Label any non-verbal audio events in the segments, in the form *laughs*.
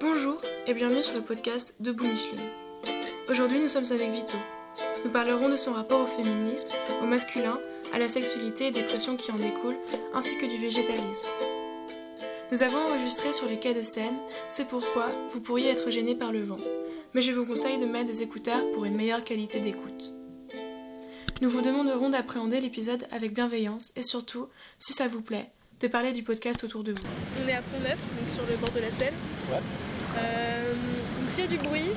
Bonjour et bienvenue sur le podcast de Micheline. Aujourd'hui, nous sommes avec Vito. Nous parlerons de son rapport au féminisme, au masculin, à la sexualité et des pressions qui en découlent, ainsi que du végétalisme. Nous avons enregistré sur les quais de Seine, c'est pourquoi vous pourriez être gêné par le vent, mais je vous conseille de mettre des écouteurs pour une meilleure qualité d'écoute. Nous vous demanderons d'appréhender l'épisode avec bienveillance et surtout, si ça vous plaît, de parler du podcast autour de vous. On est à Pont-Neuf, donc sur le bord de la Seine. Ouais. Euh, donc s'il y a du bruit,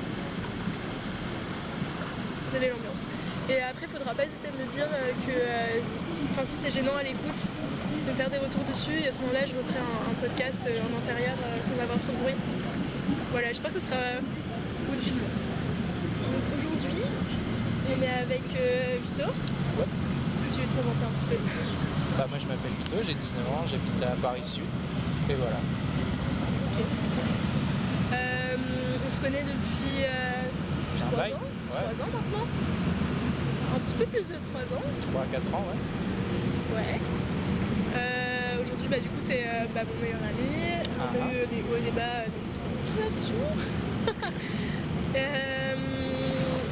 vous avez l'ambiance. Et après, il faudra pas hésiter à me dire euh, que euh, enfin, si c'est gênant à l'écoute, de me faire des retours dessus. Et à ce moment-là, je referai un, un podcast en intérieur sans avoir trop de bruit. Voilà, j'espère que ce sera utile. Donc aujourd'hui, on est avec euh, Vito. Ouais. Est-ce que tu veux te présenter un petit peu? Bah, moi je m'appelle Vito, j'ai 19 ans, j'habite à Paris Sud. Et voilà. Ok, c'est bon. Euh, on se connaît depuis euh, J'ai un 3 bail. ans Ouais. 3 ans maintenant Un petit peu plus de 3 ans 3-4 ans, ouais. Ouais. Euh, Aujourd'hui, bah, du coup, t'es euh, bah, mon meilleur ami. On Ah. a eu des hauts et des bas de notre relation. Euh,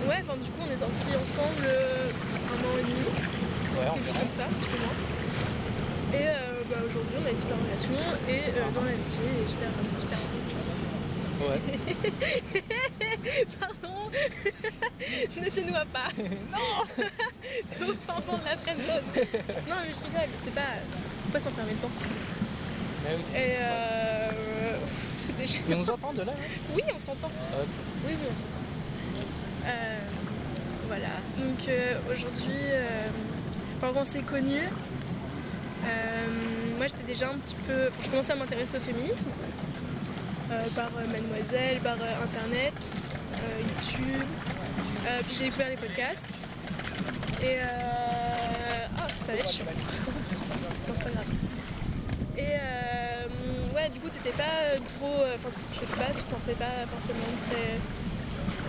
ouais, enfin, du coup, on est sortis ensemble euh, un an et demi. Ouais, quelque chose comme ça, un petit peu moins. Et euh, bah, aujourd'hui, on a une super relation. Et euh, Ah. dans l'amitié, super, super Ouais. *laughs* Pardon Ne te noie pas *laughs* Non *laughs* T'es au fin fond de la friendzone Non mais je rigole, c'est pas... Faut pas s'enfermer dedans, c'est Mais oui. Et euh... C'était Mais chiant. on nous entend de là hein Oui, on s'entend. Ok. Oui, oui, on s'entend. Euh, voilà. Donc euh, aujourd'hui, euh, enfin, quand on s'est connus, euh, moi j'étais déjà un petit peu. Enfin, je commençais à m'intéresser au féminisme euh, par euh, Mademoiselle, par euh, Internet, euh, YouTube. Euh, puis j'ai découvert les podcasts. Et. Euh... Ah, ça, ça va être chiant. non, c'est pas grave. Et euh, ouais, du coup, t'étais pas trop. euh, Enfin, je sais pas, tu te sentais pas forcément très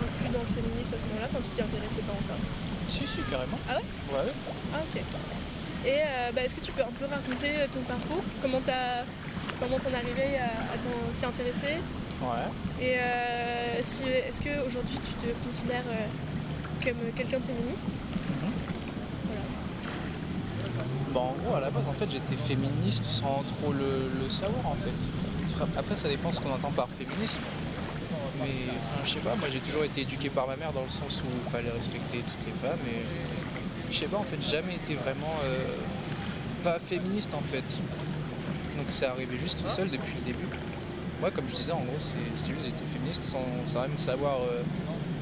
inclus dans le féminisme à ce moment-là. Enfin, tu t'y intéressais pas encore. Si, si, carrément. Ah ouais? Ouais. Ah, ok. Et euh, bah, est-ce que tu peux un peu raconter euh, ton parcours? Comment t'as. Comment t'en es arrivé à, à t'y intéresser Ouais. Et euh, si, est-ce qu'aujourd'hui tu te considères euh, comme quelqu'un de féministe Voilà. Bah, en gros, à la base, en fait, j'étais féministe sans trop le, le savoir, en fait. Après, ça dépend ce qu'on entend par féminisme. Mais, enfin, je sais pas, moi j'ai toujours été éduqué par ma mère dans le sens où il fallait respecter toutes les femmes. Et je sais pas, en fait, j'ai jamais été vraiment euh, pas féministe, en fait. C'est arrivé juste tout seul depuis le début. Moi, comme je disais, en gros, c'était juste j'étais féministe sans, sans même savoir euh,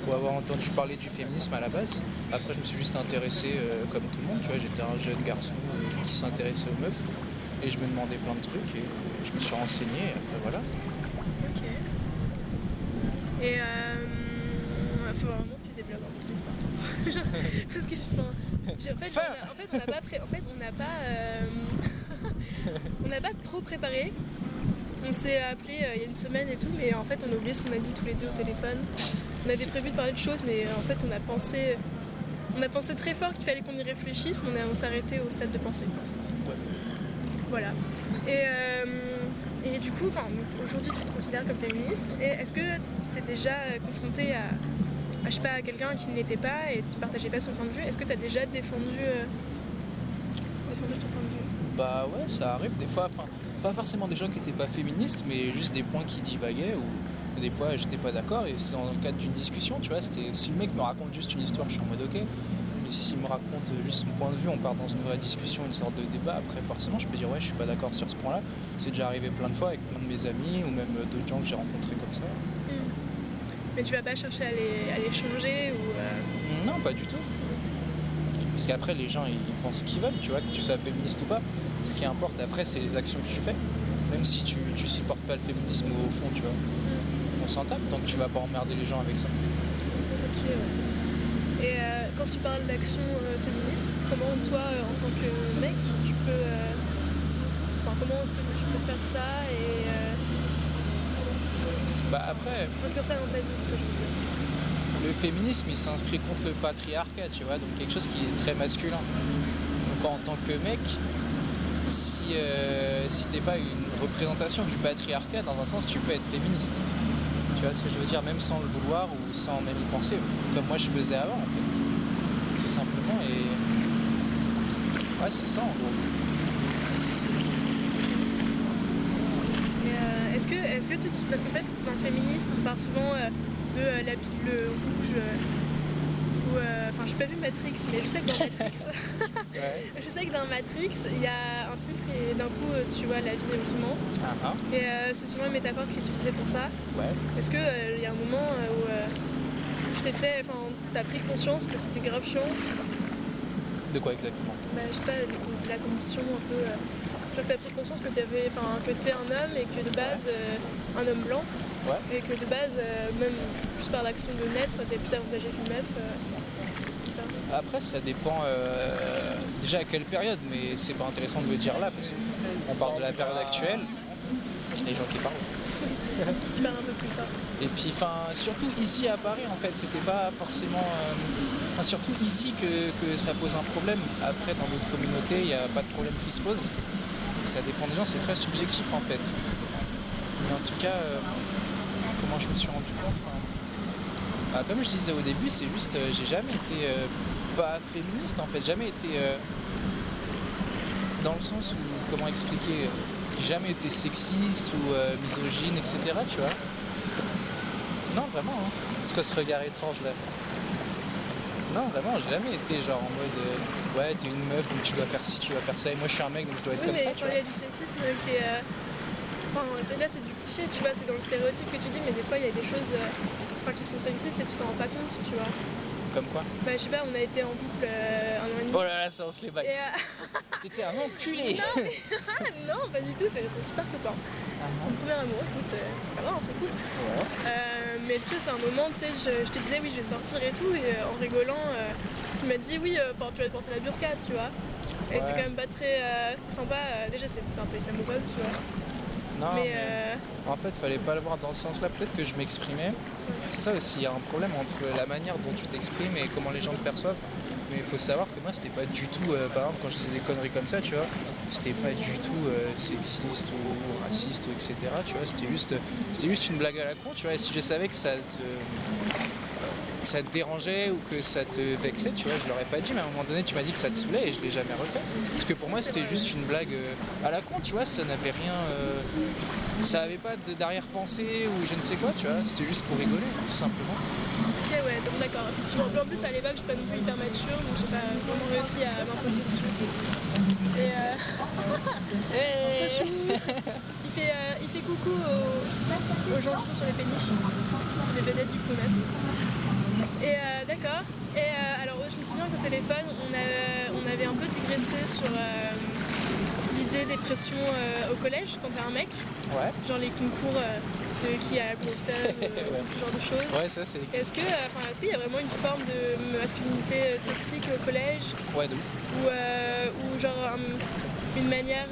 ou avoir entendu parler du féminisme à la base. Après, je me suis juste intéressé euh, comme tout le monde, tu vois, j'étais un jeune garçon euh, qui s'intéressait aux meufs et je me demandais plein de trucs et je me suis renseigné et après voilà. Ok. Et euh, faut vraiment que tu développes un peu plus par contre. *laughs* Parce que enfin, j'ai- en fait, on en fait, n'a pas, pré- en fait, on n'a pas, euh, on *laughs* n'a pas trop préparé. On s'est appelé euh, il y a une semaine et tout, mais en fait, on a oublié ce qu'on a dit tous les deux au téléphone. On avait prévu de parler de choses, mais euh, en fait, on a pensé, on a pensé très fort qu'il fallait qu'on y réfléchisse, mais on, on s'est arrêté au stade de pensée. Voilà. Et, euh, et du coup, aujourd'hui, tu te considères comme féministe. Et est-ce que tu t'es déjà euh, confronté à, à, je sais pas, à quelqu'un qui ne l'était pas et tu partageais pas son point de vue? Est-ce que tu as déjà défendu, euh, défendu ton point de vue Bah ouais, ça arrive des fois, enfin, pas forcément des gens qui n'étaient pas féministes, mais juste des points qui divaguaient ou des fois j'étais pas d'accord et c'était dans le cadre d'une discussion, tu vois, c'était si le mec me raconte juste une histoire, je suis en mode ok, mais s'il me raconte juste son point de vue, on part dans une vraie discussion, une sorte de débat, après forcément je peux dire ouais, je suis pas d'accord sur ce point-là, c'est déjà arrivé plein de fois avec plein de mes amis ou même d'autres gens que j'ai rencontrés comme ça. Mais tu vas pas chercher à les, à les changer ou. euh, Non, pas du tout. Parce qu'après, les gens, ils pensent ce qu'ils veulent, tu vois, que tu sois féministe ou pas. Ce qui importe après, c'est les actions que tu fais. Même si tu, tu supportes pas le féminisme au fond, tu vois. On s'en tape tant que tu vas pas emmerder les gens avec ça. Ok, ouais. Et euh, quand tu parles d'action euh, féministe, comment toi, euh, en tant que mec, tu peux. Enfin, comment est-ce que tu peux faire ça et Bah après, inclure ça dans ta vie, ce que je veux dire le féminisme, il s'inscrit contre le patriarcat, tu vois, donc quelque chose qui est très masculin. Donc en tant que mec, si, euh, si t'es pas une représentation du patriarcat, dans un sens, tu peux être féministe. Tu vois ce que je veux dire? Même sans le vouloir ou sans même y penser, comme moi je faisais avant en fait. Tout simplement et. Ouais, c'est ça en gros. Euh, est-ce que, est-ce que tu parce qu'en fait dans le féminisme on parle souvent euh, de euh, la pilule rouge euh, ou euh, enfin j'ai pas vu Matrix mais je sais que dans Matrix. *laughs* Ouais. *laughs* je sais que dans Matrix il y a un filtre et d'un coup euh, tu vois la vie autrement Ah ah, et euh, c'est souvent une métaphore qui est utilisée pour ça. Ouais. est-ce que euh, il y a un moment où tu t'es fait enfin t'as pris conscience que c'était grave chiant? De quoi exactement? Bah, je sais pas la condition un peu genre t'as pris conscience que t'avais enfin que t'es un homme et que de base un homme blanc. Ouais. et que de base euh, même juste par l'action de naître t'es plus avantagé qu'une meuf euh, Après, ça dépend euh, déjà à quelle période, mais c'est pas intéressant de le dire là parce qu'on parle de la période actuelle. Les gens qui parlent. Et puis, enfin, surtout ici à Paris, en fait, c'était pas forcément. euh, enfin, surtout ici que, que ça pose un problème. Après, dans d'autres communautés, il n'y a pas de problème qui se pose. Ça dépend des gens, c'est très subjectif en fait. Mais en tout cas, euh, comment je me suis rendu compte bah, Comme je disais au début, c'est juste, euh, j'ai jamais été pas féministe en fait, jamais été euh, dans le sens où, comment expliquer, euh, jamais été sexiste ou euh, misogyne, etc. Tu vois Non, vraiment. Hein. C'est quoi ce regard étrange là Non, vraiment, j'ai jamais été genre en mode euh, ouais, t'es une meuf donc tu dois faire ci, tu dois faire ça, et moi je suis un mec donc je dois être oui comme mais ça. Tu quand il y a du sexisme qui est euh, enfin là c'est du cliché tu vois c'est dans le stéréotype que tu dis mais des fois il y a des choses euh, enfin, qui sont sexistes et tu t'en rends pas compte tu vois Comme quoi bah je sais pas on a été en couple euh, un an et demi Oh là là, ça on se les et euh, *laughs* T'étais un enculé non *laughs* pas du tout c'est super copain mon premier amour écoute euh, ça va hein, c'est cool mais tu sais, c'est un moment, tu sais, je, je te disais oui, je vais sortir et tout, et en rigolant, tu m'as dit oui, enfin, tu vas te porter la burqa, tu vois. Et Ouais. c'est quand même pas très sympa. déjà, c'est c'est un peu islamophobe, tu vois. Non, mais mais euh, en fait, fallait pas le voir dans ce sens-là. Peut-être que je m'exprimais. C'est ça aussi, il y a un problème entre la manière dont tu t'exprimes et comment les gens te perçoivent. Mais il faut savoir que moi, c'était pas du tout, euh, par exemple, quand je disais des conneries comme ça, tu vois, c'était pas du tout euh, sexiste ou raciste, ou etc. Tu vois, c'était juste, c'était juste une blague à la con, tu vois. Et si je savais que ça te, ça te dérangeait ou que ça te vexait, tu vois, je l'aurais pas dit, mais à un moment donné, tu m'as dit que ça te saoulait et je l'ai jamais refait. Parce que pour moi, c'était juste une blague euh, à la con, tu vois, ça n'avait rien. euh, ça avait pas d'arrière-pensée ou je ne sais quoi, tu vois, c'était juste pour rigoler, tout simplement. ok, ouais, donc d'accord. Effectivement, en plus, à l'époque, je suis pas non plus hyper mature, donc j'ai pas vraiment réussi à m'imposer dessus. Et euh, *laughs* *laughs* il, fait, euh, il fait coucou aux, aux gens qui sont sur les péniches, les vedettes du coup même. Et euh, d'accord. Et euh, alors je me souviens qu'au téléphone, on, a- on avait un peu digressé sur euh, l'idée des pressions au collège quand t'es un mec, Ouais, genre les concours de qui a euh, *laughs* Ouais. ce genre de choses. ouais, ça c'est. Est-ce que, est-ce qu'il y a vraiment une forme de masculinité toxique au collège? Ouais, de ouf. ou, ou genre un- une manière,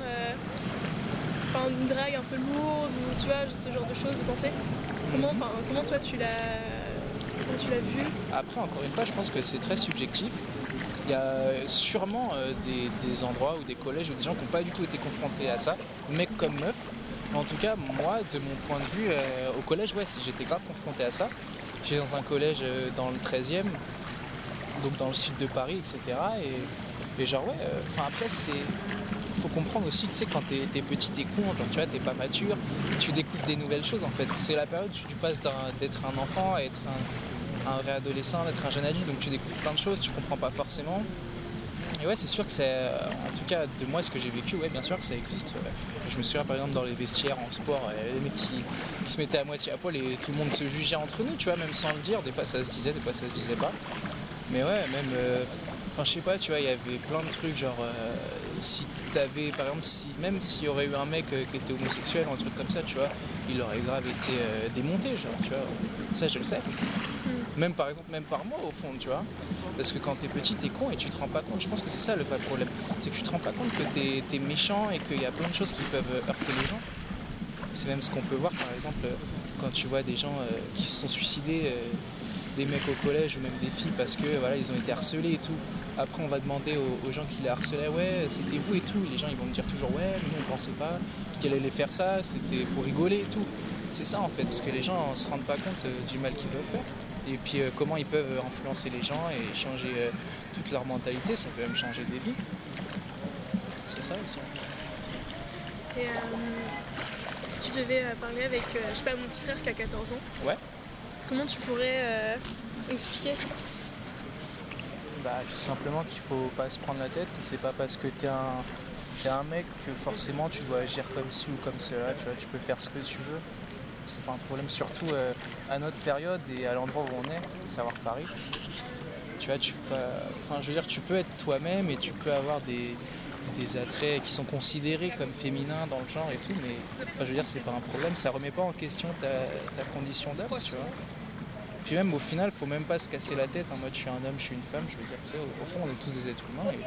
une drague un peu lourde ou tu vois ce genre de choses de penser Comment, enfin, comment toi tu l'as, tu l'as vu? Après, encore une fois, je pense que c'est très subjectif. Il y a sûrement euh, des, endroits ou des collèges ou des gens qui n'ont pas du tout été confrontés à ça, mec comme meuf. En tout cas, moi, de mon point de vue, euh, au collège, ouais, j'étais grave confronté à ça. J'étais dans un collège euh, dans le 13e, donc dans le sud de Paris, etc. Et, genre, ouais, enfin après, c'est. Faut comprendre aussi, tu sais, quand t'es petit, t'es con, genre, tu vois, t'es pas mature, tu découvres des nouvelles choses en fait. C'est la période où tu passes d'être un enfant à être un, un vrai adolescent, un jeune adulte, donc tu découvres plein de choses, tu comprends pas forcément. Et ouais, c'est sûr que c'est, euh, en tout cas de moi, ce que j'ai vécu, ouais, bien sûr que ça existe. ouais. Je me souviens par exemple dans les vestiaires en sport, avait des mecs qui, se mettaient à moitié à poil et tout le monde se jugeait entre nous, tu vois, même sans le dire. Des fois ça se disait, des fois ça se disait pas. Mais ouais, même, euh, enfin je sais pas, tu vois, il y avait plein de trucs, genre euh, si t'avais, par exemple, si, même s'il y aurait eu un mec euh, qui était homosexuel ou un truc comme ça, tu vois, il aurait grave été euh, démonté, genre, tu vois. Ça je le sais. Même par exemple, même par moi au fond, tu vois. Parce que quand t'es petit, t'es con et tu te rends pas compte. Je pense que c'est ça le vrai problème. C'est que tu te rends pas compte que t'es es méchant et qu'il y a plein de choses qui peuvent euh, heurter les gens. C'est même ce qu'on peut voir par exemple quand tu vois des gens euh, qui se sont suicidés, euh, des mecs au collège ou même des filles parce que voilà ils ont été harcelés et tout. Après on va demander aux, aux gens qui les harcelaient ouais c'était vous et tout. Les gens ils vont me dire toujours ouais mais nous on pensait pas qu'elle allait faire ça, c'était pour rigoler et tout. C'est ça en fait, parce que les gens ne se rendent pas compte euh, du mal qu'ils peuvent faire. Et puis euh, comment ils peuvent influencer les gens et changer euh, toute leur mentalité, ça peut même changer des vies. C'est ça aussi. Et euh, si tu devais parler avec, je sais pas, mon petit frère qui a 14 ans, Ouais. comment tu pourrais expliquer? Bah tout simplement qu'il faut pas se prendre la tête, que c'est pas parce que t'es un, t'es un mec que forcément tu dois agir comme ci ou comme cela, tu vois, tu peux faire ce que tu veux. C'est pas un problème, surtout euh, à notre période et à l'endroit où on est, savoir Paris. Tu vois, tu peux, enfin, je veux dire, tu peux être toi-même et tu peux avoir des, des attraits qui sont considérés comme féminins dans le genre et tout, mais enfin, je veux dire, c'est pas un problème, ça remet pas en question ta, condition d'homme. Puis même au final, faut même pas se casser la tête en mode je suis un homme, je suis une femme, je veux dire, tu sais, au, au fond, on est tous des êtres humains et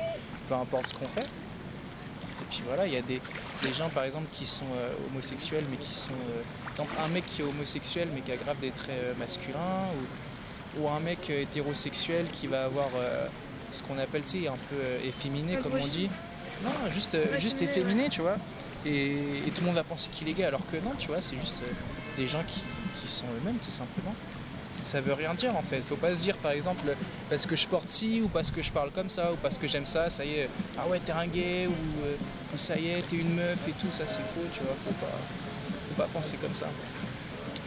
peu importe ce qu'on fait. Et puis voilà, il y a des, des gens par exemple qui sont euh, homosexuels mais qui sont. euh, exemple, un mec qui est homosexuel mais qui a grave des traits euh, masculins ou, ou un mec hétérosexuel qui va avoir ce qu'on appelle, tu sais, un peu efféminé comme on dit. Non, juste, juste efféminé, tu vois. Et, et tout le monde va penser qu'il est gay alors que non, tu vois, c'est juste des gens qui, qui sont eux-mêmes tout simplement. Ça veut rien dire en fait. Faut pas se dire par exemple parce que je porte ci ou parce que je parle comme ça ou parce que j'aime ça, ça y est, ah ouais t'es un gay ou, euh, ça y est t'es une meuf et tout, ça c'est faux, tu vois, faut pas, faut pas penser comme ça.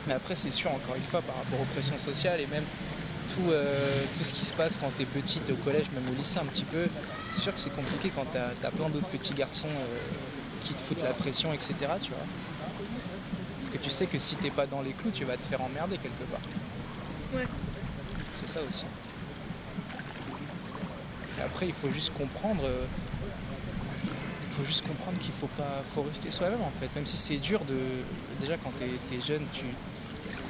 Mais après c'est sûr encore une fois par rapport aux pressions sociales et même tout, euh, tout ce qui se passe quand t'es petite au collège, même au lycée un petit peu, c'est sûr que c'est compliqué quand t'as as plein d'autres petits garçons euh, qui te foutent la pression, etc. Tu vois. Parce que tu sais que si t'es pas dans les clous, tu vas te faire emmerder quelque part. C'est ça aussi. Après, il faut juste comprendre. euh, Il faut juste comprendre qu'il faut pas, rester soi-même en fait. Même si c'est dur de, déjà quand t'es es jeune, tu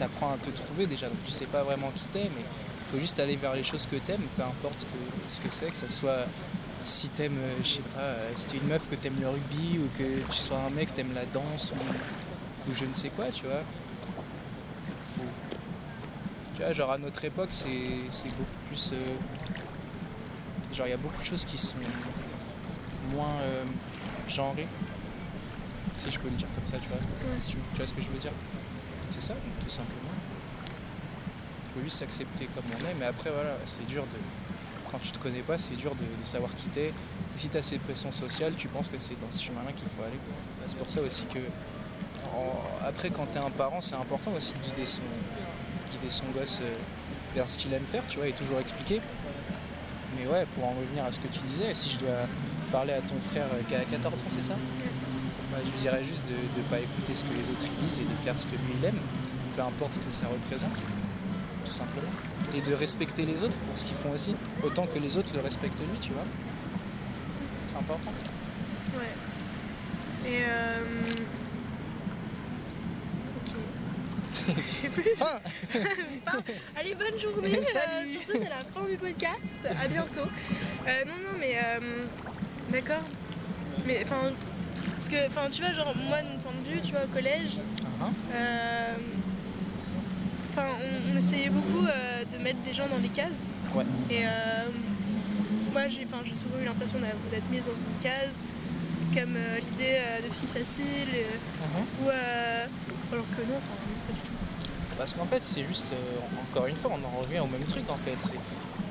apprends à te trouver déjà. Donc tu sais pas vraiment qui t'es, mais il faut juste aller vers les choses que t'aimes, peu importe ce que ce que c'est, que ça soit si t'aimes, euh, je sais pas, euh, si t'es une meuf que t'aimes le rugby ou que tu sois un mec t'aimes la danse ou, ou je ne sais quoi, tu vois. Tu vois, genre à notre époque, c'est beaucoup plus. euh, genre, il y a beaucoup de choses qui sont moins euh, genrées, si je peux le dire comme ça, tu vois. Tu, tu vois ce que je veux dire? C'est ça, tout simplement. Il faut juste s'accepter comme on est, mais après, voilà, c'est dur de. Quand tu te connais pas, c'est dur de, de savoir qui t'es. Si tu as ces pressions sociales, tu penses que c'est dans ce chemin-là qu'il faut aller. C'est pour ça aussi que. en- après, quand tu es un parent, c'est important aussi de guider son, guider son gosse euh, vers ce qu'il aime faire, tu vois, et toujours expliquer. Mais ouais, pour en revenir à ce que tu disais, si je dois parler à ton frère euh, qui a 14 ans, c'est ça? Bah, Je lui dirais juste de ne pas écouter ce que les autres disent et de faire ce que lui il aime, peu importe ce que ça représente, tout simplement. Et de respecter les autres pour ce qu'ils font aussi, autant que les autres le respectent lui, tu vois. C'est important. Ouais. Et euh... Ok. Je sais plus. Fin Enfin, allez, bonne journée. Euh, sur ce, c'est la fin du podcast. À bientôt. Euh, non, non, mais euh, d'accord. Mais enfin, parce que, enfin, tu vois, genre moi, de mon point de vue, tu vois, au collège, Hein euh, enfin, on, on essayait beaucoup de mettre des gens dans des cases. Ouais. Et euh, moi, j'ai, enfin, j'ai souvent eu l'impression d'être mise dans une case, comme l'idée de fille facile, euh, ou euh, alors que non, enfin. Parce qu'en fait, c'est juste, euh, encore une fois, on en revient au même truc en fait. C'est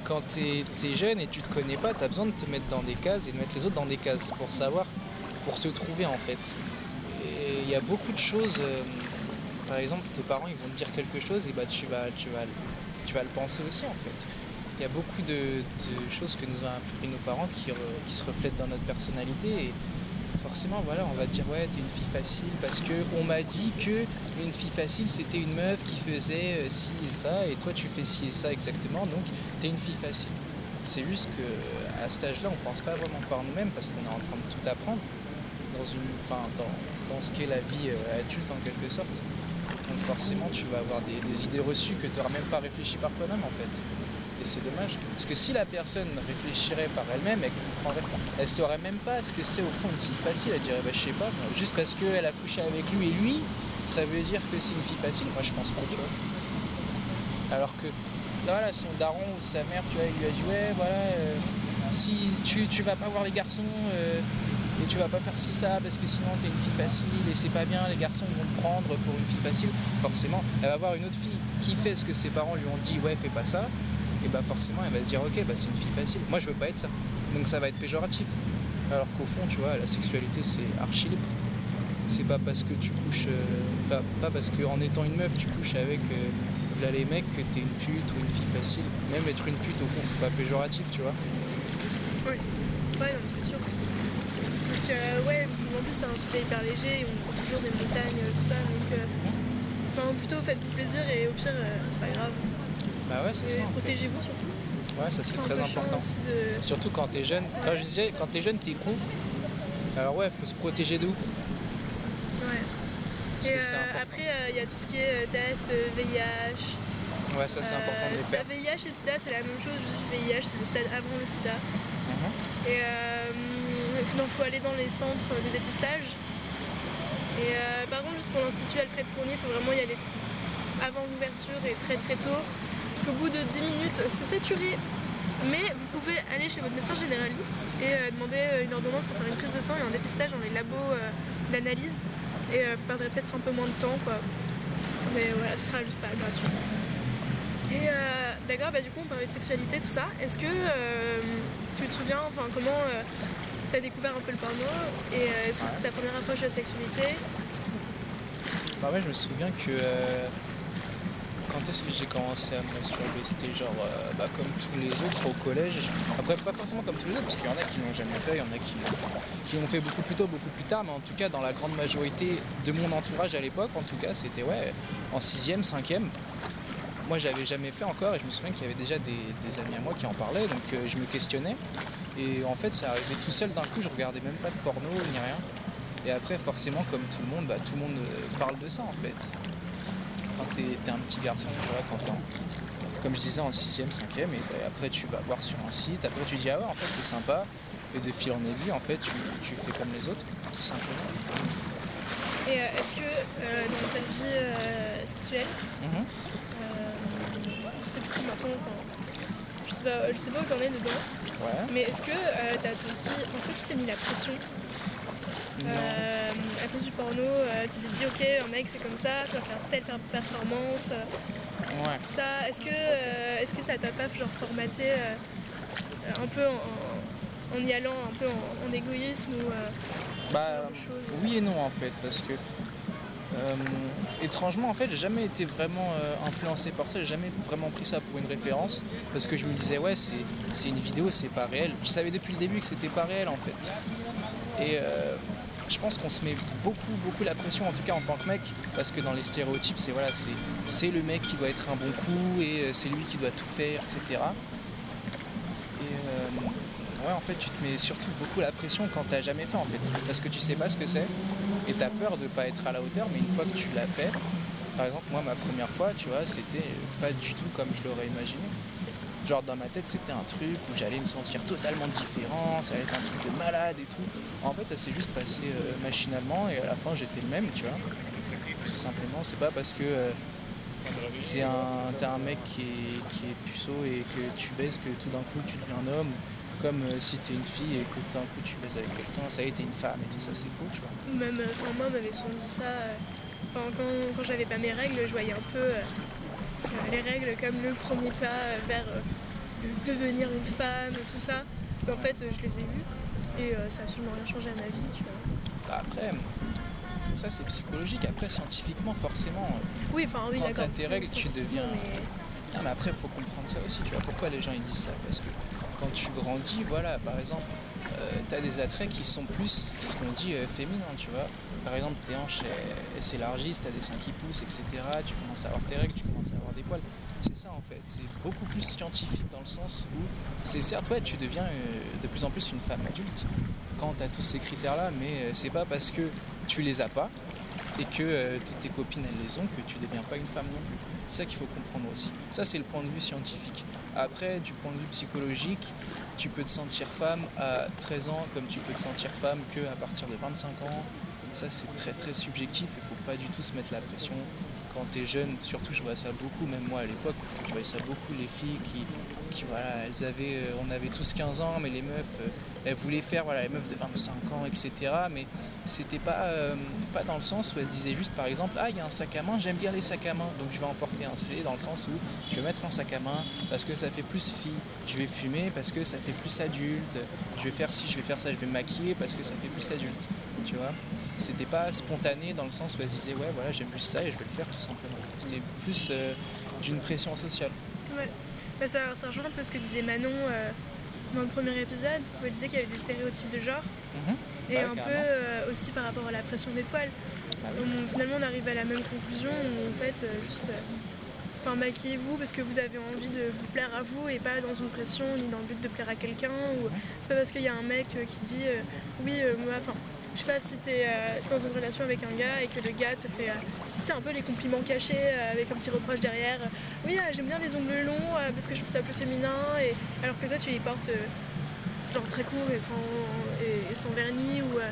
quand t'es es jeune et tu te connais pas, t'as besoin de te mettre dans des cases et de mettre les autres dans des cases pour savoir, pour te trouver en fait. Et il y a beaucoup de choses. euh, par exemple, tes parents ils vont te dire quelque chose et bah tu vas, tu vas, tu vas le penser aussi en fait. Il y a beaucoup de, choses que nous ont appris nos parents qui, qui se reflètent dans notre personnalité forcément voilà on va dire ouais t'es une fille facile parce que on m'a dit que une fille facile c'était une meuf qui faisait euh, ci et ça et toi tu fais ci et ça exactement donc t'es une fille facile. C'est juste que à cet âge là on pense pas vraiment par nous-mêmes parce qu'on est en train de tout apprendre dans une enfin dans, dans ce qu'est la vie euh, adulte en quelque sorte. Donc forcément tu vas avoir des, des idées reçues que tu n'auras même pas réfléchi par toi-même en fait c'est dommage parce que si la personne réfléchirait par elle-même elle comprendrait elle saurait même pas ce que c'est au fond une fille facile. Elle dirait bah je sais pas juste parce qu'elle a couché avec lui et lui ça veut dire que c'est une fille facile. Moi je pense pas tu vois. Alors que là, voilà, son daron ou sa mère tu vois il lui a dit ouais voilà euh, si tu, tu vas pas voir les garçons euh, et tu vas pas faire si ça parce que sinon t'es une fille facile et c'est pas bien, les garçons vont te prendre pour une fille facile. Forcément, elle va voir une autre fille qui fait ce que ses parents lui ont dit, ouais, fais pas ça, et bah forcément elle va se dire, ok, bah c'est une fille facile. Moi je veux pas être ça. Donc ça va être péjoratif. Alors qu'au fond, tu vois, la sexualité c'est archi libre. C'est pas parce que tu couches, euh, pas, parce qu'en étant une meuf tu couches avec euh, les mecs que t'es une pute ou une fille facile. Même être une pute au fond c'est pas péjoratif, tu vois. Oui, ouais, non, c'est sûr. Donc, euh, ouais, en plus, c'est un sujet hyper léger, on prend toujours des montagnes, tout ça. Donc, euh, enfin, plutôt faites-vous plaisir et au pire, c'est pas grave. Bah ouais, c'est ça. Protégez-vous surtout. Ouais, ça c'est très important. De... Surtout quand t'es jeune. Quand je disais, quand t'es jeune, t'es con. Alors ouais, faut se protéger de ouf. Ouais. et après, il y a tout ce qui est test, VIH. Ouais, ça c'est important de le faire. VIH et le sida, c'est la même chose, juste VIH, c'est le stade avant le sida. Mhm. Et il faut aller dans les centres de dépistage. Et euh, par contre, juste pour l'Institut Alfred Fournier, il faut vraiment y aller avant l'ouverture et très très tôt. Parce qu'au bout de 10 minutes, c'est saturé. Mais vous pouvez aller chez votre médecin généraliste et euh, demander euh, une ordonnance pour faire une prise de sang et un dépistage dans les labos d'analyse. Et vous perdrez peut-être un peu moins de temps, quoi. Mais voilà, ce sera juste pas gratuit. Et d'accord, bah, du coup, on parlait de sexualité, tout ça. Est-ce que tu te souviens, enfin, comment tu as découvert un peu le porno et euh, est-ce que c'était ta première approche de la sexualité? Bah ouais, je me souviens que euh, quand est-ce que j'ai commencé à me masturber? C'était genre euh, bah, comme tous les autres au collège. Après, pas forcément comme tous les autres, parce qu'il y en a qui l'ont jamais fait, il y en a qui, l'ont fait beaucoup plus tôt, beaucoup plus tard, mais en tout cas, dans la grande majorité de mon entourage à l'époque, en tout cas, c'était ouais, en 6ème, 5ème. Moi, j'avais jamais fait encore et je me souviens qu'il y avait déjà des, amis à moi qui en parlaient, donc je me questionnais. Et en fait, ça arrivait tout seul d'un coup, je regardais même pas de porno ni rien. Et après, forcément, comme tout le monde, bah, tout le monde euh, parle de ça en fait. Quand t'es es un petit garçon, tu vois, quand comme je disais, en 6ème, 5ème, et après tu vas voir sur un site, après tu dis ah ouais, en fait c'est sympa, et de fil en aiguille, en fait, tu, fais comme les autres, tout simplement. Et euh, est-ce que euh, dans ta vie sexuelle, mm parce que du coup maintenant, je sais pas, je sais pas où t'en es dedans, mais est-ce que euh, t'as senti. Est-ce que tu t'es mis la pression euh, à cause du porno, euh, tu t'es dit ok un mec c'est comme ça, ça va faire telle performance. ouais. Ça, est-ce que est-ce que ça t'a pas genre formaté un peu en, y allant un peu en, égoïsme ou bah, Oui et non en fait parce que euh, étrangement, en fait, j'ai jamais été vraiment euh, influencé par ça, j'ai jamais vraiment pris ça pour une référence parce que je me disais, ouais, c'est une vidéo, c'est pas réel. Je savais depuis le début que c'était pas réel en fait. Et euh, je pense qu'on se met beaucoup, beaucoup la pression, en tout cas en tant que mec, parce que dans les stéréotypes, c'est voilà, c'est le mec qui doit être un bon coup et c'est lui qui doit tout faire, etc. Et ouais, en fait, tu te mets surtout beaucoup la pression quand t'as jamais fait en fait, parce que tu sais pas ce que c'est et t'as peur de pas être à la hauteur, mais une fois que tu l'as fait, par exemple, moi, ma première fois, tu vois, c'était pas du tout comme je l'aurais imaginé. Genre, dans ma tête, c'était un truc où j'allais me sentir totalement différent, ça allait être un truc de malade et tout. En fait, ça s'est juste passé euh, machinalement et à la fin, j'étais le même, tu vois. Tout simplement, c'est pas parce que euh, c'est un, t'as un mec qui est, est puceau et que tu baises que tout d'un coup, tu deviens un homme comme euh, si t'es une fille et que tout d'un coup tu baises avec quelqu'un, ça a été une femme et tout ça, c'est faux, tu vois. Même, enfin, moi, m'avait souvent dit ça. Quand, quand j'avais pas mes règles, je voyais un peu les règles comme le premier pas vers devenir une femme, tout ça. en fait, je les ai eues et ça a absolument rien changé à ma vie, tu vois. Bah, après, ça c'est psychologique. Après, scientifiquement, forcément. Oui, enfin, oui, Quand t'as tes règles, tu deviens. Mais... mais après, il faut comprendre ça aussi, tu vois. Pourquoi les gens ils disent ça? Parce que quand tu grandis, voilà, par exemple, euh, tu as des attraits qui sont plus ce qu'on dit euh, féminin, tu vois. Par exemple, tes hanches s'élargissent, tu as des seins qui poussent, etc. Tu commences à avoir tes règles, tu commences à avoir des poils. C'est ça en fait, c'est beaucoup plus scientifique dans le sens où c'est certes, ouais, tu deviens euh, de plus en plus une femme adulte quand tu as tous ces critères-là, mais c'est pas parce que tu les as pas et que toutes tes copines elles les ont que tu deviens pas une femme non plus. C'est ça qu'il faut comprendre aussi. Ça, c'est le point de vue scientifique. Après, du point de vue psychologique, tu peux te sentir femme à 13 ans comme tu peux te sentir femme qu'à partir de 25 ans. Ça, c'est très très subjectif. Il ne faut pas du tout se mettre la pression quand tu es jeune, surtout je vois ça beaucoup, même moi à l'époque, je voyais ça beaucoup, les filles qui, qui voilà, elles avaient, euh, on avait tous 15 ans, mais les meufs, euh, elles voulaient faire, voilà, les meufs de 25 ans, etc. Mais c'était pas, euh, pas dans le sens où elles disaient juste, par exemple, ah, il y a un sac à main, j'aime bien les sacs à main, donc je vais emporter un C, dans le sens où je vais mettre un sac à main parce que ça fait plus fille, je vais fumer parce que ça fait plus adulte, je vais faire ci, je vais faire ça, je vais maquiller parce que ça fait plus adulte, tu vois? C'était pas spontané dans le sens où elles disaient ouais voilà j'aime plus ça et je vais le faire tout simplement. C'était plus d'une pression sociale. Ouais. Bah, ça, ça, rejoint un peu ce que disait Manon euh, dans le premier épisode, où elle disait qu'il y avait des stéréotypes de genre. Mhm. Et Ouais, un peu euh, aussi par rapport à la pression des poils. Bah oui. On- finalement, on arrive à la même conclusion où en fait, euh, juste. euh, Enfin, maquillez-vous parce que vous avez envie de vous plaire à vous et pas dans une pression ni dans le but de plaire à quelqu'un. Ou c'est pas parce qu'il y a un mec euh, qui dit euh, oui, euh, moi, enfin, je sais pas si t'es euh, dans une relation avec un gars et que le gars te fait, euh, c'est un peu les compliments cachés euh, avec un petit reproche derrière. euh, oui, euh, j'aime bien les ongles longs euh, parce que je trouve ça plus féminin. Et alors que toi, tu les portes euh, genre très courts et sans, vernis ou, euh,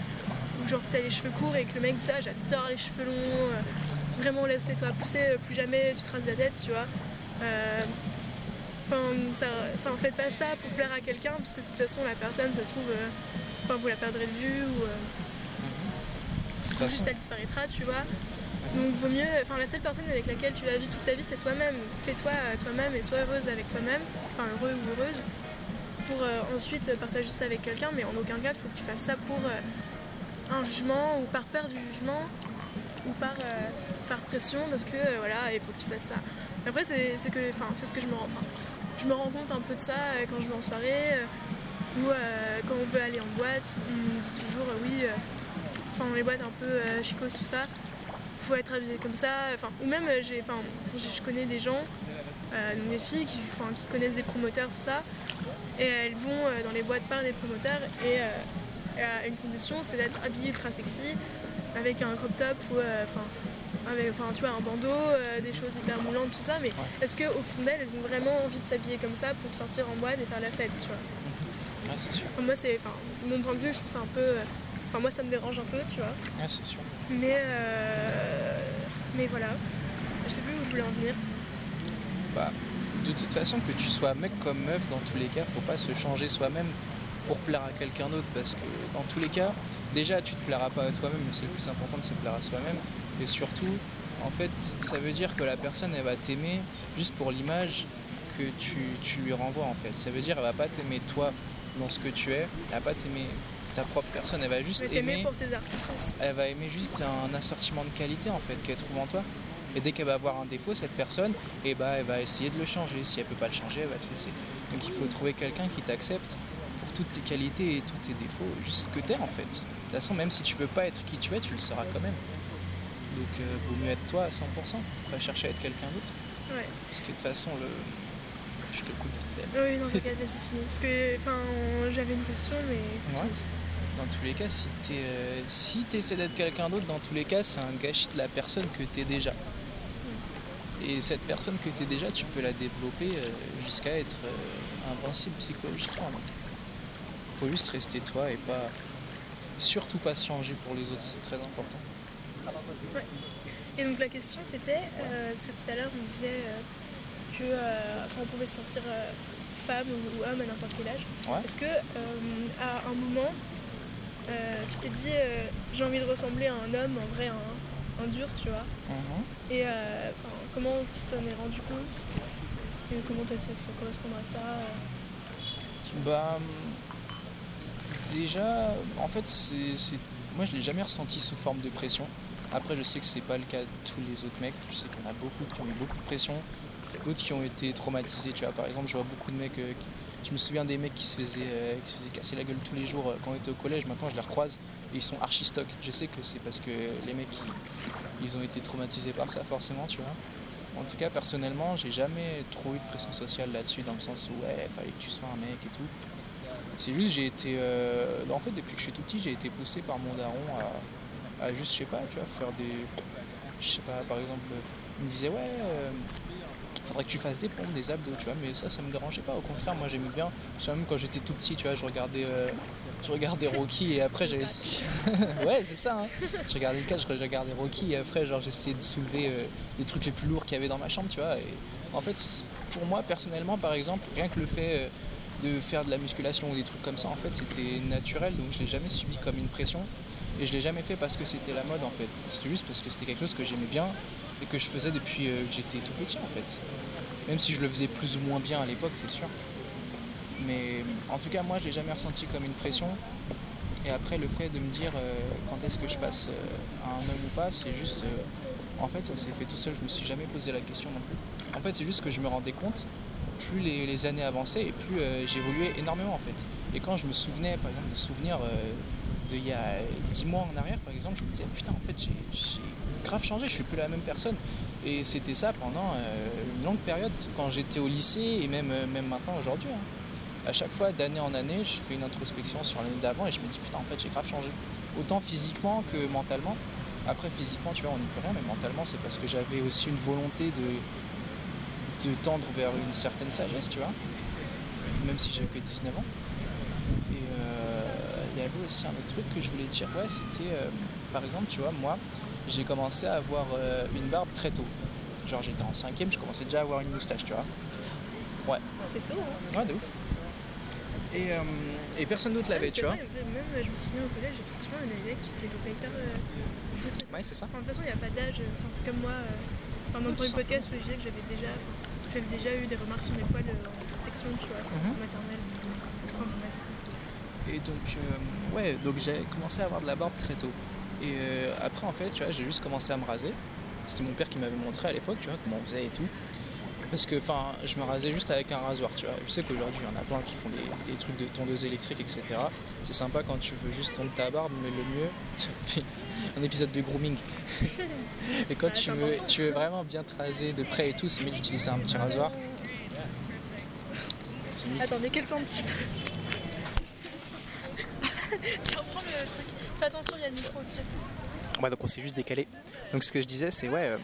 genre que t'as les cheveux courts et que le mec dit ça, j'adore les cheveux longs. euh, vraiment laisse-les toi pousser, euh, plus jamais tu traces la tête, tu vois. Euh, Enfin, enfin, faites pas ça pour plaire à quelqu'un, parce que de toute façon, la personne, ça se trouve, euh, vous la perdrez de vue, ou euh, Juste elle disparaîtra, tu vois. Donc, vaut mieux, enfin, la seule personne avec laquelle tu vas vivre toute ta vie, c'est toi-même. Plais-toi à toi-même et sois heureuse avec toi-même, enfin, heureux ou heureuse, pour euh, ensuite partager ça avec quelqu'un, mais en aucun cas, il faut que tu fasses ça pour euh, un jugement ou par peur du jugement ou par, euh, par pression parce que euh, voilà il faut que tu fasses ça. Après c'est c'est que enfin c'est ce que je me rends enfin je me rends compte un peu de ça euh, quand je vais en soirée euh, ou euh, quand on veut aller en boîte on me dit toujours euh, oui euh, enfin dans les boîtes un peu euh, chicos tout ça faut être habillé comme ça. Enfin ou même euh, j'ai enfin je connais des gens euh, donc des filles qui, enfin, qui connaissent des promoteurs tout ça et elles vont euh, dans les boîtes par des promoteurs et euh, à une condition c'est d'être habillée ultra sexy avec un crop top ou enfin avec enfin tu vois un bandeau euh, des choses hyper moulantes tout ça mais est-ce que au fond d'elles elles ont vraiment envie de s'habiller comme ça pour sortir en boîte et faire la fête tu vois? Sûr. Moi c'est enfin mon point de vue je trouve ça un peu euh, enfin moi ça me dérange un peu tu vois Ouais, c'est sûr. mais euh, mais voilà je sais plus où je voulais en venir Bah, de toute façon, que tu sois mec comme meuf, dans tous les cas, faut pas se changer soi-même pour plaire à quelqu'un d'autre parce que dans tous les cas, déjà tu te plairas pas à toi-même, mais c'est le plus important de se plaire à soi-même. Et surtout, en fait, ça veut dire que la personne elle va t'aimer juste pour l'image que tu, tu lui renvoies en fait. Ça veut dire elle va pas t'aimer toi dans ce que tu es, elle va pas t'aimer ta propre personne, elle va juste aimer pour tes artifices elle va aimer juste un assortiment de qualité en fait qu'elle trouve en toi. Et dès qu'elle va avoir un défaut, cette personne, et bah, elle va essayer de le changer. Si elle peut pas le changer, elle va te laisser. Donc il faut trouver quelqu'un qui t'accepte pour toutes tes qualités et tous tes défauts, juste ce que t'es en fait. De toute façon, même si tu peux pas être qui tu es, tu le seras quand même. Donc euh, vaut mieux être toi à 100%, pas chercher à être quelqu'un d'autre. ouais Parce que de toute façon, le... je te coupe vite fait. oui non t'inquiète vas-y fini parce que enfin j'avais une question mais Ouais. Dans tous les cas, si tu euh, si essaies d'être quelqu'un d'autre, dans tous les cas, c'est un gâchis de la personne que tu es déjà. Et cette personne que tu es déjà, tu peux la développer euh, jusqu'à être euh, invincible psychologiquement. Donc, faut juste rester toi et pas surtout pas se changer pour les autres, c'est très important. Et donc la question c'était, euh, parce que tout à l'heure on disait que enfin, on pouvait se sentir femme ou, ou homme à n'importe quel âge. Ouais. Est-ce que euh, à un moment euh, tu t'es dit euh, j'ai envie de ressembler à un homme, en vrai un, un dur, tu vois. Et euh, comment tu t'en es rendu compte? Et comment tu as essayé de faire correspondre à ça? Bah, déjà, en fait, c'est, moi je l'ai jamais ressenti sous forme de pression. Après, je sais que c'est pas le cas de tous les autres mecs. Je sais qu'il y en a beaucoup qui ont eu beaucoup de pression, d'autres qui ont été traumatisés. Tu vois, par exemple, je vois beaucoup de mecs. euh, Je me souviens des mecs qui se faisaient, euh, qui se casser la gueule tous les jours euh, quand on était au collège. Maintenant, je les recroise et ils sont archi stock. Je sais que c'est parce que les mecs, ils, ont été traumatisés par ça, forcément, tu vois. En tout cas, personnellement, j'ai jamais trop eu de pression sociale là-dessus, dans le sens où ouais, fallait que tu sois un mec et tout. C'est juste, j'ai été. En fait, depuis que je suis tout petit, j'ai été poussé par mon daron à, juste, je sais pas, tu vois, faire des. Je sais pas, par exemple, il me disait, ouais, faudrait que tu fasses des pompes, des abdos, tu vois. Mais ça, ça me dérangeait pas. Au contraire, moi j'aimais bien. Soit même quand j'étais tout petit, tu vois, je regardais, euh, je regardais Rocky et après j'allais. *laughs* ouais, c'est ça. Hein. Je regardais le catch, je regardais Rocky et après, genre, j'essayais de soulever euh, les trucs les plus lourds qu'il y avait dans ma chambre, tu vois. Et en fait, pour moi, personnellement, par exemple, rien que le fait euh, de faire de la musculation ou des trucs comme ça, en fait, c'était naturel. Donc je l'ai jamais subi comme une pression. Et je l'ai jamais fait parce que c'était la mode en fait. C'était juste parce que c'était quelque chose que j'aimais bien que je faisais depuis euh, que j'étais tout petit en fait. Même si je le faisais plus ou moins bien à l'époque, c'est sûr. Mais en tout cas, moi, je l'ai jamais ressenti comme une pression. Et après, le fait de me dire euh, quand est-ce que je passe euh, à un homme ou pas, c'est juste. en fait, ça s'est fait tout seul. Je me suis jamais posé la question non plus. En fait, c'est juste que je me rendais compte, plus les, années avançaient et plus j'évoluais énormément en fait. Et quand je me souvenais, par exemple, de souvenirs il y a 10 mois en arrière, par exemple, je me disais putain, en fait, j'ai grave changé, je suis plus la même personne. Et c'était ça pendant euh, une longue période, quand j'étais au lycée et même, euh, même maintenant aujourd'hui. Hein. À chaque fois, d'année en année, je fais une introspection sur l'année d'avant et je me dis putain, en fait, j'ai grave changé. Autant physiquement que mentalement. Après, physiquement, tu vois, on n'y peut rien, mais mentalement, c'est parce que j'avais aussi une volonté de, de tendre vers une certaine sagesse, tu vois. Même si j'ai que 19 ans il y avait aussi un autre truc que je voulais dire. Ouais, c'était euh, par exemple, tu vois, moi, j'ai commencé à avoir euh, une barbe très tôt. Genre, j'étais en cinquième, je commençais déjà à avoir une moustache, tu vois. Ouais. C'est tôt, hein Ouais, de ouf. Et, euh, et personne d'autre l'avait, tu vois. Même, je me souviens au collège, effectivement, il y a des mecs qui se développaient hyper. ouais, c'est ça. Enfin, de toute façon, il n'y a pas d'âge. Enfin, c'est comme moi. Enfin, dans le premier podcast, je disais que j'avais déjà, j'avais déjà eu des remarques sur mes poils en petite section, tu vois, mm maternelle. Et donc, euh, ouais, donc j'ai commencé à avoir de la barbe très tôt. Et euh, après, en fait, tu vois, j'ai juste commencé à me raser. C'était mon père qui m'avait montré à l'époque, tu vois, comment on faisait et tout. Parce que, enfin, je me rasais juste avec un rasoir, tu vois. Je sais qu'aujourd'hui, il y en a plein qui font des, trucs de tondeuse électrique, etc. C'est sympa quand tu veux juste tondre ta barbe, mais le mieux, *laughs* un épisode de grooming. *laughs* et quand tu, veux, tu veux vraiment bien te raser de près et tout, c'est mieux d'utiliser un petit rasoir. Attendez, un petit peu. Tiens, prends le truc. Fais attention, il y a le micro au-dessus. Ouais, donc on s'est juste décalé. Donc ce que je disais, c'est ouais, euh,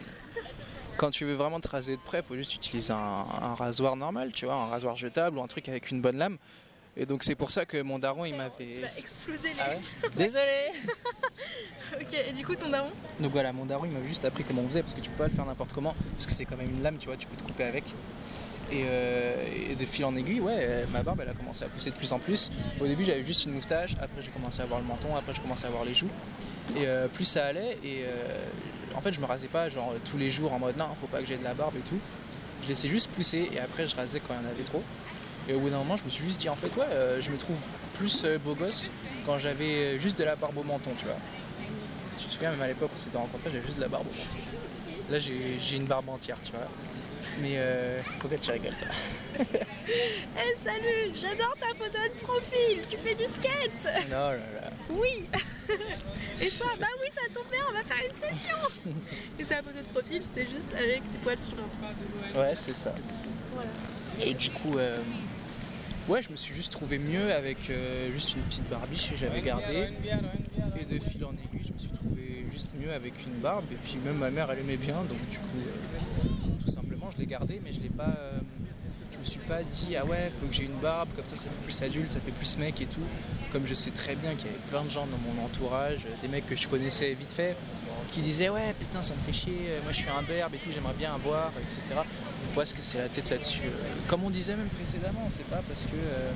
quand tu veux vraiment te raser de près, il faut juste utiliser un, rasoir normal, tu vois, un rasoir jetable ou un truc avec une bonne lame. Et donc c'est pour ça que mon daron il m'avait. Tu vas exploser les. Ah *laughs* Désolé *laughs* Ok, et du coup ton daron? Donc voilà, mon daron il m'avait juste appris comment on faisait parce que tu peux pas le faire n'importe comment parce que c'est quand même une lame, tu vois, tu peux te couper avec. Euh, et, de fil en aiguille, ouais, euh, ma barbe elle a commencé à pousser de plus en plus. Au début j'avais juste une moustache, après j'ai commencé à avoir le menton, après j'ai commencé à avoir les joues. Et euh, plus ça allait, et en fait je me rasais pas genre tous les jours en mode non, faut pas que j'ai de la barbe et tout. Je laissais juste pousser et après je rasais quand il y en avait trop. Et au bout d'un moment je me suis juste dit en fait ouais, je me trouve plus beau gosse quand j'avais juste de la barbe au menton, tu vois. Si tu te souviens, même à l'époque on s'était rencontrés, j'avais juste de la barbe au menton. Là j'ai une barbe entière, tu vois. Mais euh, faut que tu rigoles, toi. *laughs* Eh salut, j'adore ta photo de profil. Tu fais du skate Non, là, là. Oui. *laughs* Et toi, bah oui, ça tombe bien, on va faire une session. Et sa photo de profil, c'était juste avec des poils sur le Ouais, c'est ça. Voilà. Et du coup, euh, ouais, je me suis juste trouvé mieux avec euh, juste une petite barbiche que j'avais gardée. Et de fil en aiguille, je me suis trouvé juste mieux avec une barbe. Et puis même ma mère, elle aimait bien, donc du coup, euh, je l'ai gardée, mais je l'ai pas. je me suis pas dit ah ouais, faut que j'ai une barbe, comme ça, ça fait plus adulte, ça fait plus mec et tout. Comme je sais très bien qu'il y avait plein de gens dans mon entourage, des mecs que je connaissais vite fait, qui disaient ouais putain ça me fait chier, moi je suis un berbe et tout, j'aimerais bien avoir, etc. Faut pas se casser la tête là-dessus. Comme on disait même précédemment, c'est pas parce que euh,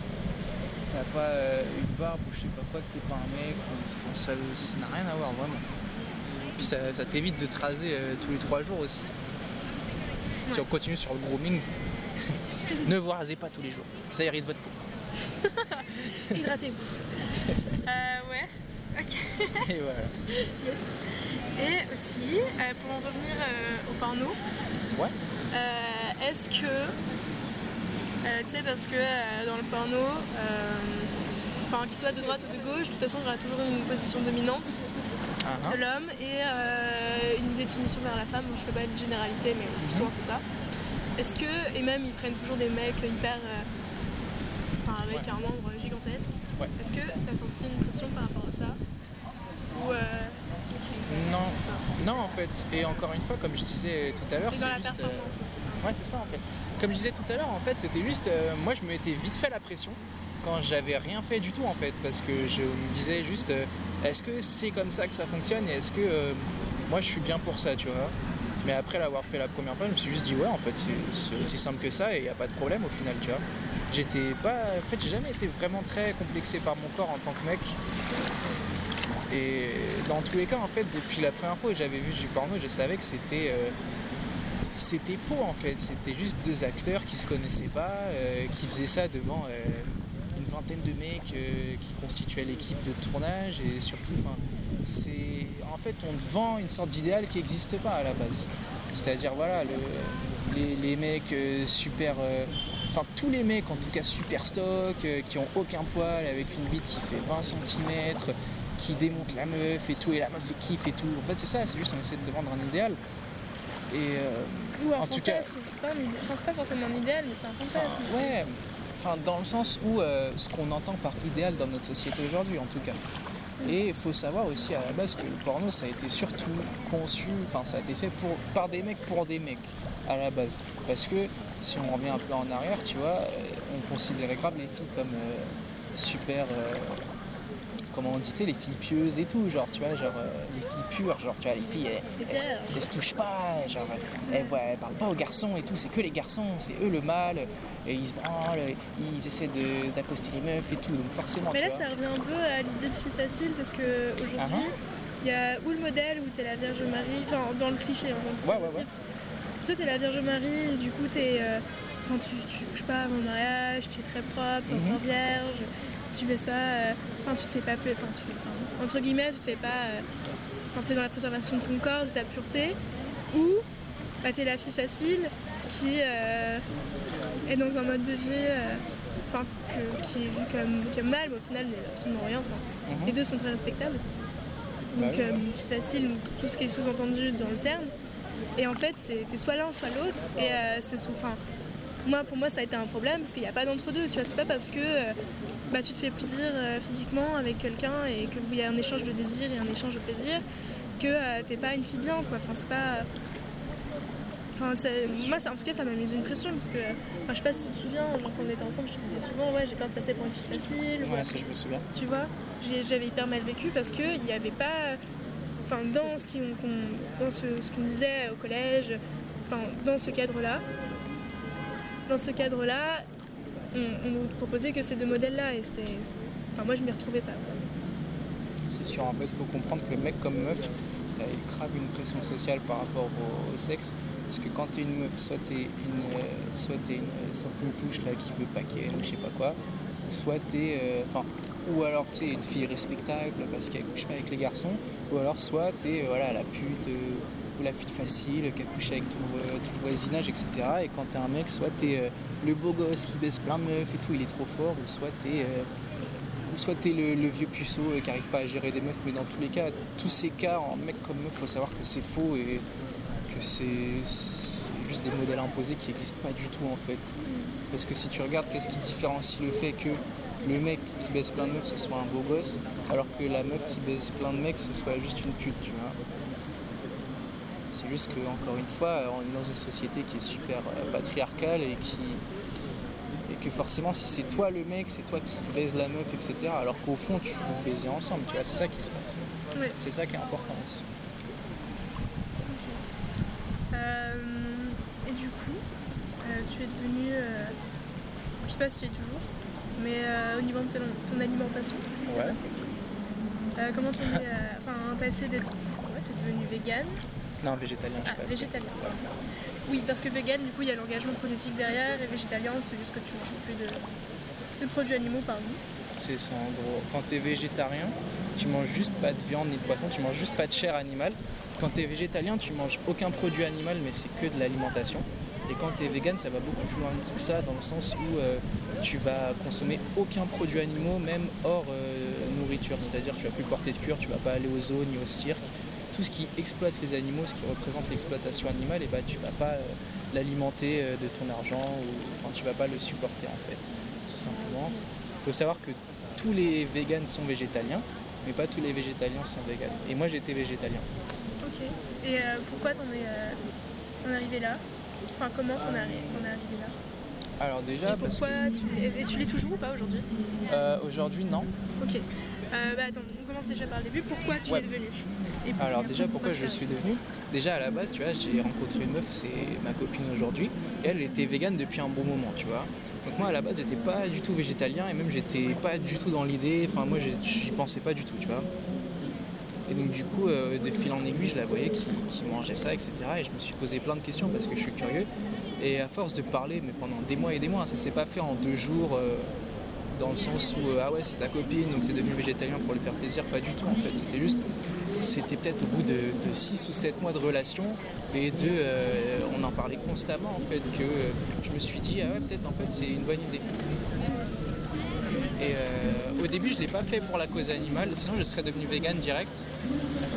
t'as pas euh, une barbe ou je sais pas quoi que t'es pas un mec, ça n'a rien à voir vraiment. Puis ça, t'évite de te raser euh, tous les trois jours aussi. Si on continue sur le grooming, *laughs* ne vous rasez pas tous les jours, ça irrite votre peau. *laughs* Hydratez-vous. *laughs* euh, ouais, ok. Et voilà. Yes. Et aussi, euh, pour en revenir euh, au porno, ouais. Euh, est-ce que, tu sais, parce que dans le porno, enfin qu'il soit de droite ou de gauche, de toute façon il y aura toujours une position dominante uh-huh. de l'homme et une idée de soumission vers la femme. je fais pas une généralité, mais mm-hmm. souvent c'est ça. Est-ce que, et même ils prennent toujours des mecs hyper. Enfin, avec un membre gigantesque. Est-ce que tu as senti une pression par rapport à ça? Ou Non, non en fait. Et encore une fois, comme je disais tout à l'heure, Et c'est dans la juste. euh, performance aussi. Ouais, c'est ça en fait. Comme je disais tout à l'heure, en fait, c'était juste. euh, moi, je me mettais vite fait la pression quand j'avais rien fait du tout en fait. Parce que je me disais juste euh, est-ce que c'est comme ça que ça fonctionne et est-ce que euh, moi je suis bien pour ça, tu vois? Mais après l'avoir fait la première fois, je me suis juste dit ouais, en fait, c'est- aussi simple que ça et il n'y a pas de problème au final, tu vois? J'étais pas. En fait, j'ai jamais été vraiment très complexé par mon corps en tant que mec. Et dans tous les cas, en fait, depuis la première fois que j'avais vu du porno, je savais que c'était. euh, c'était faux en fait, c'était juste deux acteurs qui se connaissaient pas, euh, qui faisaient ça devant vingtaine de mecs euh, qui constituaient l'équipe de tournage et surtout, c'est en fait on te vend une sorte d'idéal qui n'existe pas à la base. C'est-à-dire voilà, le- les, les mecs euh, super, euh, enfin tous les mecs en tout cas super stock, qui ont aucun poil, avec une bite qui fait 20 cm, qui démonte la meuf et tout, et la meuf kiffe et tout. En fait c'est ça, c'est juste on essaie de te vendre un idéal. Et euh, Ou un En tout cas- fantasme. C'est pas, enfin, pas forcément un idéal, mais c'est un fantasme. Ouais, enfin dans le sens où euh, ce qu'on entend par idéal dans notre société aujourd'hui en tout cas. Et il faut savoir aussi à la base que le porno ça a été surtout conçu, enfin ça a été fait pour, par des mecs pour des mecs à la base. Parce que si on revient un peu en arrière, tu vois, euh, on considérait grave les filles comme euh, super, euh, comment on dit, tu sais, les filles pieuses et tout, genre tu vois, genre les filles pures, genre tu vois, les filles elles, Les elles, elles se touchent pas, genre elles, voient- elles parlent pas aux garçons et tout, c'est que les garçons, c'est eux le mal, et ils se branlent, ils essaient d'accoster les meufs et tout, donc forcément Mais tu là, vois. ça revient un peu à l'idée de fille facile parce que Ah aujourd'hui, il y a ou le modèle où t'es la Vierge Marie, enfin dans le cliché, hein, le Ouais, ouais. Soit t'es la Vierge Marie, et du coup t'es, euh, enfin tu, tu couches pas avant le mariage, tu es très propre, t'es Mhm. encore vierge, tu baisses pas, euh, enfin tu te fais pas, pla- enfin tu, entre guillemets, tu te fais pas, euh, t'es dans la préservation de ton corps, de ta pureté, ou bah, t'es la fille facile qui euh, est dans un mode de vie, euh, que- qui est vu comme, comme mal, mais au final n'est absolument rien. Mhm. les deux sont très respectables. Donc, Bah oui, euh, fille facile, donc tout ce qui est sous-entendu dans le terme. Et en fait, c'est- t'es soit l'un, soit l'autre. Et c'est sous. Moi, pour moi, ça a été un problème parce qu'il n'y a pas d'entre-deux. Tu vois, c'est pas parce que bah, tu te fais plaisir euh, physiquement avec quelqu'un et qu'il y a un échange de désir et un échange de plaisir que euh, t'es pas une fille bien, quoi. Enfin, c'est pas. Enfin, moi, en tout cas, ça m'a mis une pression parce que, enfin, je sais pas si tu te souviens, genre, quand on était ensemble, je te disais souvent, ouais, j'ai de passer pour une fille facile. ou- Ouais, ça je me souviens. tu vois j'avais hyper mal vécu parce que il n'y avait pas enfin dans ce qu'on qu'on- dans ce, ce qu'on disait au collège enfin dans ce cadre là dans ce cadre là on, on nous proposait que ces deux modèles là et c'était enfin moi je m'y retrouvais pas C'est sûr, en fait, il faut comprendre que mec comme meuf, t'as grave une pression sociale par rapport au, sexe. Parce que quand t'es une meuf, soit t'es une, euh, soit t'es une, soit une touche là qui veut pas qu'elle ou je sais pas quoi, soit t'es, euh, ou alors tu une fille respectable parce qu'elle couche pas avec les garçons, ou alors soit t'es euh, voilà la pute euh, ou la fille facile qui a avec tout, tout le voisinage, etc. Et quand t'es un mec, soit t'es euh, le beau gosse qui baisse plein de meufs et tout, il est trop fort, ou soit t'es euh, soit t'es le, le vieux puceau euh, qui arrive pas à gérer des meufs, mais dans tous les cas, tous ces cas en mec comme meuf, faut savoir que c'est faux et que c'est juste des modèles imposés qui n'existent pas du tout en fait. Parce que si tu regardes, qu'est-ce qui différencie le fait que le mec qui baisse plein de meufs ce soit un beau gosse, alors que la meuf qui baisse plein de mecs ce soit juste une pute, tu vois. C'est juste que, encore une fois, on est dans une société qui est super euh, patriarcale et qui, que forcément si c'est toi le mec, c'est toi qui baise la meuf, etc. Alors qu'au fond tu vous baisez ensemble, tu vois, c'est ça qui se passe. Ouais. C'est ça qui est important aussi. Euh, et du coup euh, tu es devenu euh, je sais pas si tu es toujours mais euh, au niveau de ton, ton alimentation qu'est-ce qui s'est Ouais. passé? Euh, comment t'en es euh, enfin t'as essayé d'être ouais, t'es devenu vegan Non, végétalien, je Ah, sais pas. végétalien. Oui, parce que vegan, du coup, il y a l'engagement politique derrière, et végétalien, c'est juste que tu manges plus de, produits animaux par nous. C'est ça en gros. Quand tu es végétarien, tu manges juste pas de viande ni de poisson, tu manges juste pas de chair animale. Quand tu es végétalien, tu manges aucun produit animal, mais c'est que de l'alimentation. Et quand tu es vegan, ça va beaucoup plus loin que ça, dans le sens où euh, tu vas consommer aucun produit animal, même hors euh, nourriture. C'est-à-dire tu vas plus porter de cure, tu vas pas aller aux zoos ni au cirque. Tout ce qui exploite les animaux, ce qui représente l'exploitation animale, et bah, tu vas pas euh, l'alimenter euh, de ton argent, ou enfin tu vas pas le supporter en fait, tout simplement. Il faut savoir que tous les végans sont végétaliens, mais pas tous les végétaliens sont véganes. Et moi j'étais végétalien. Ok. Et euh, pourquoi t'en es, arrivé là? Enfin, comment t'en es arrivé là? Alors déjà Et parce pourquoi tu l'es Et tu l'es toujours ou pas aujourd'hui que euh, aujourd'hui non. Ok. Euh, bah attends, on commence déjà par le début. Pourquoi tu Ouais. es devenu Alors déjà pourquoi je suis devenu Déjà à la base tu vois j'ai rencontré une meuf, c'est ma copine aujourd'hui, et elle était végane depuis un bon moment tu vois. Donc moi à la base j'étais pas du tout végétalien et même j'étais pas du tout dans l'idée, enfin moi j'y pensais pas du tout tu vois. Et donc du coup euh, de fil en aiguille je la voyais qui, qui mangeait ça etc. Et je me suis posé plein de questions parce que je suis curieux. Et à force de parler mais pendant des mois et des mois, ça s'est pas fait en deux jours. euh, dans le sens où euh, ah ouais c'est ta copine donc c'est devenu végétalien pour lui faire plaisir. Pas du tout en fait. C'était juste c'était peut-être au bout de, 6 ou 7 mois de relation et de euh, on en parlait constamment en fait que je me suis dit ah ouais peut-être en fait c'est une bonne idée. Et au début je l'ai pas fait pour la cause animale. Sinon je serais devenu vegan direct.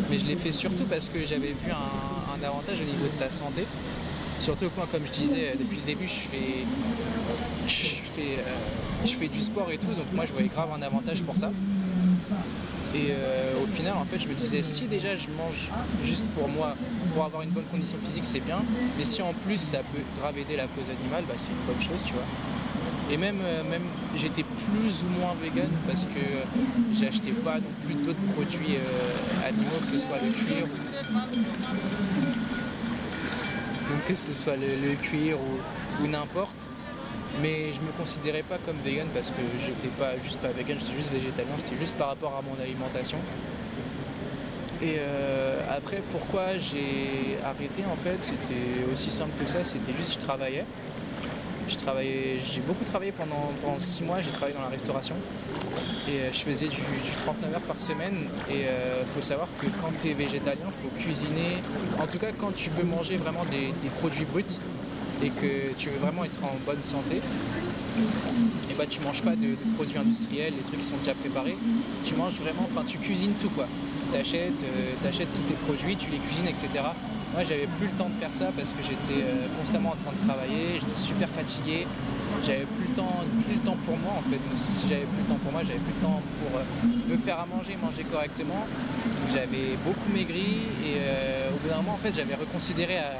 Mais je l'ai fait surtout parce que j'avais vu un avantage au niveau de ta santé surtout que moi comme je disais euh, depuis le début je fais je fais, euh, je fais du sport et tout, donc moi je voyais grave un avantage pour ça. Et euh, au final, en fait, je me disais, si déjà je mange juste pour moi, pour avoir une bonne condition physique, c'est bien, mais si en plus ça peut grave aider la cause animale, bah, c'est une bonne chose, tu vois. Et même, même j'étais plus ou moins vegan parce que j'achetais pas non plus d'autres produits animaux, que ce soit le cuir donc que ce soit le, cuir ou, n'importe. Mais je me considérais pas comme vegan parce que j'étais pas juste pas vegan, j'étais juste végétalien, c'était juste par rapport à mon alimentation. Et euh, après, pourquoi j'ai arrêté en fait, c'était aussi simple que ça, c'était juste je travaillais. J'ai beaucoup travaillé pendant six mois, j'ai travaillé dans la restauration et euh, je faisais du, du 39 heures par semaine. Et il faut savoir que quand tu es végétalien, il faut cuisiner. En tout cas, quand tu veux manger vraiment des, produits bruts et que tu veux vraiment être en bonne santé, et bah tu manges pas de, produits industriels, des trucs qui sont déjà préparés. Tu manges vraiment, enfin tu cuisines tout quoi. T'achètes, euh, t'achètes tous tes produits, tu les cuisines, etc. Moi j'avais plus le temps de faire ça parce que j'étais euh, constamment en train de travailler, j'étais super fatigué, j'avais plus le temps, plus le temps pour moi en fait. Donc, si j'avais plus le temps pour moi, j'avais plus le temps pour euh, me faire à manger, manger correctement. J'avais beaucoup maigri et euh, au bout d'un moment en fait j'avais reconsidéré à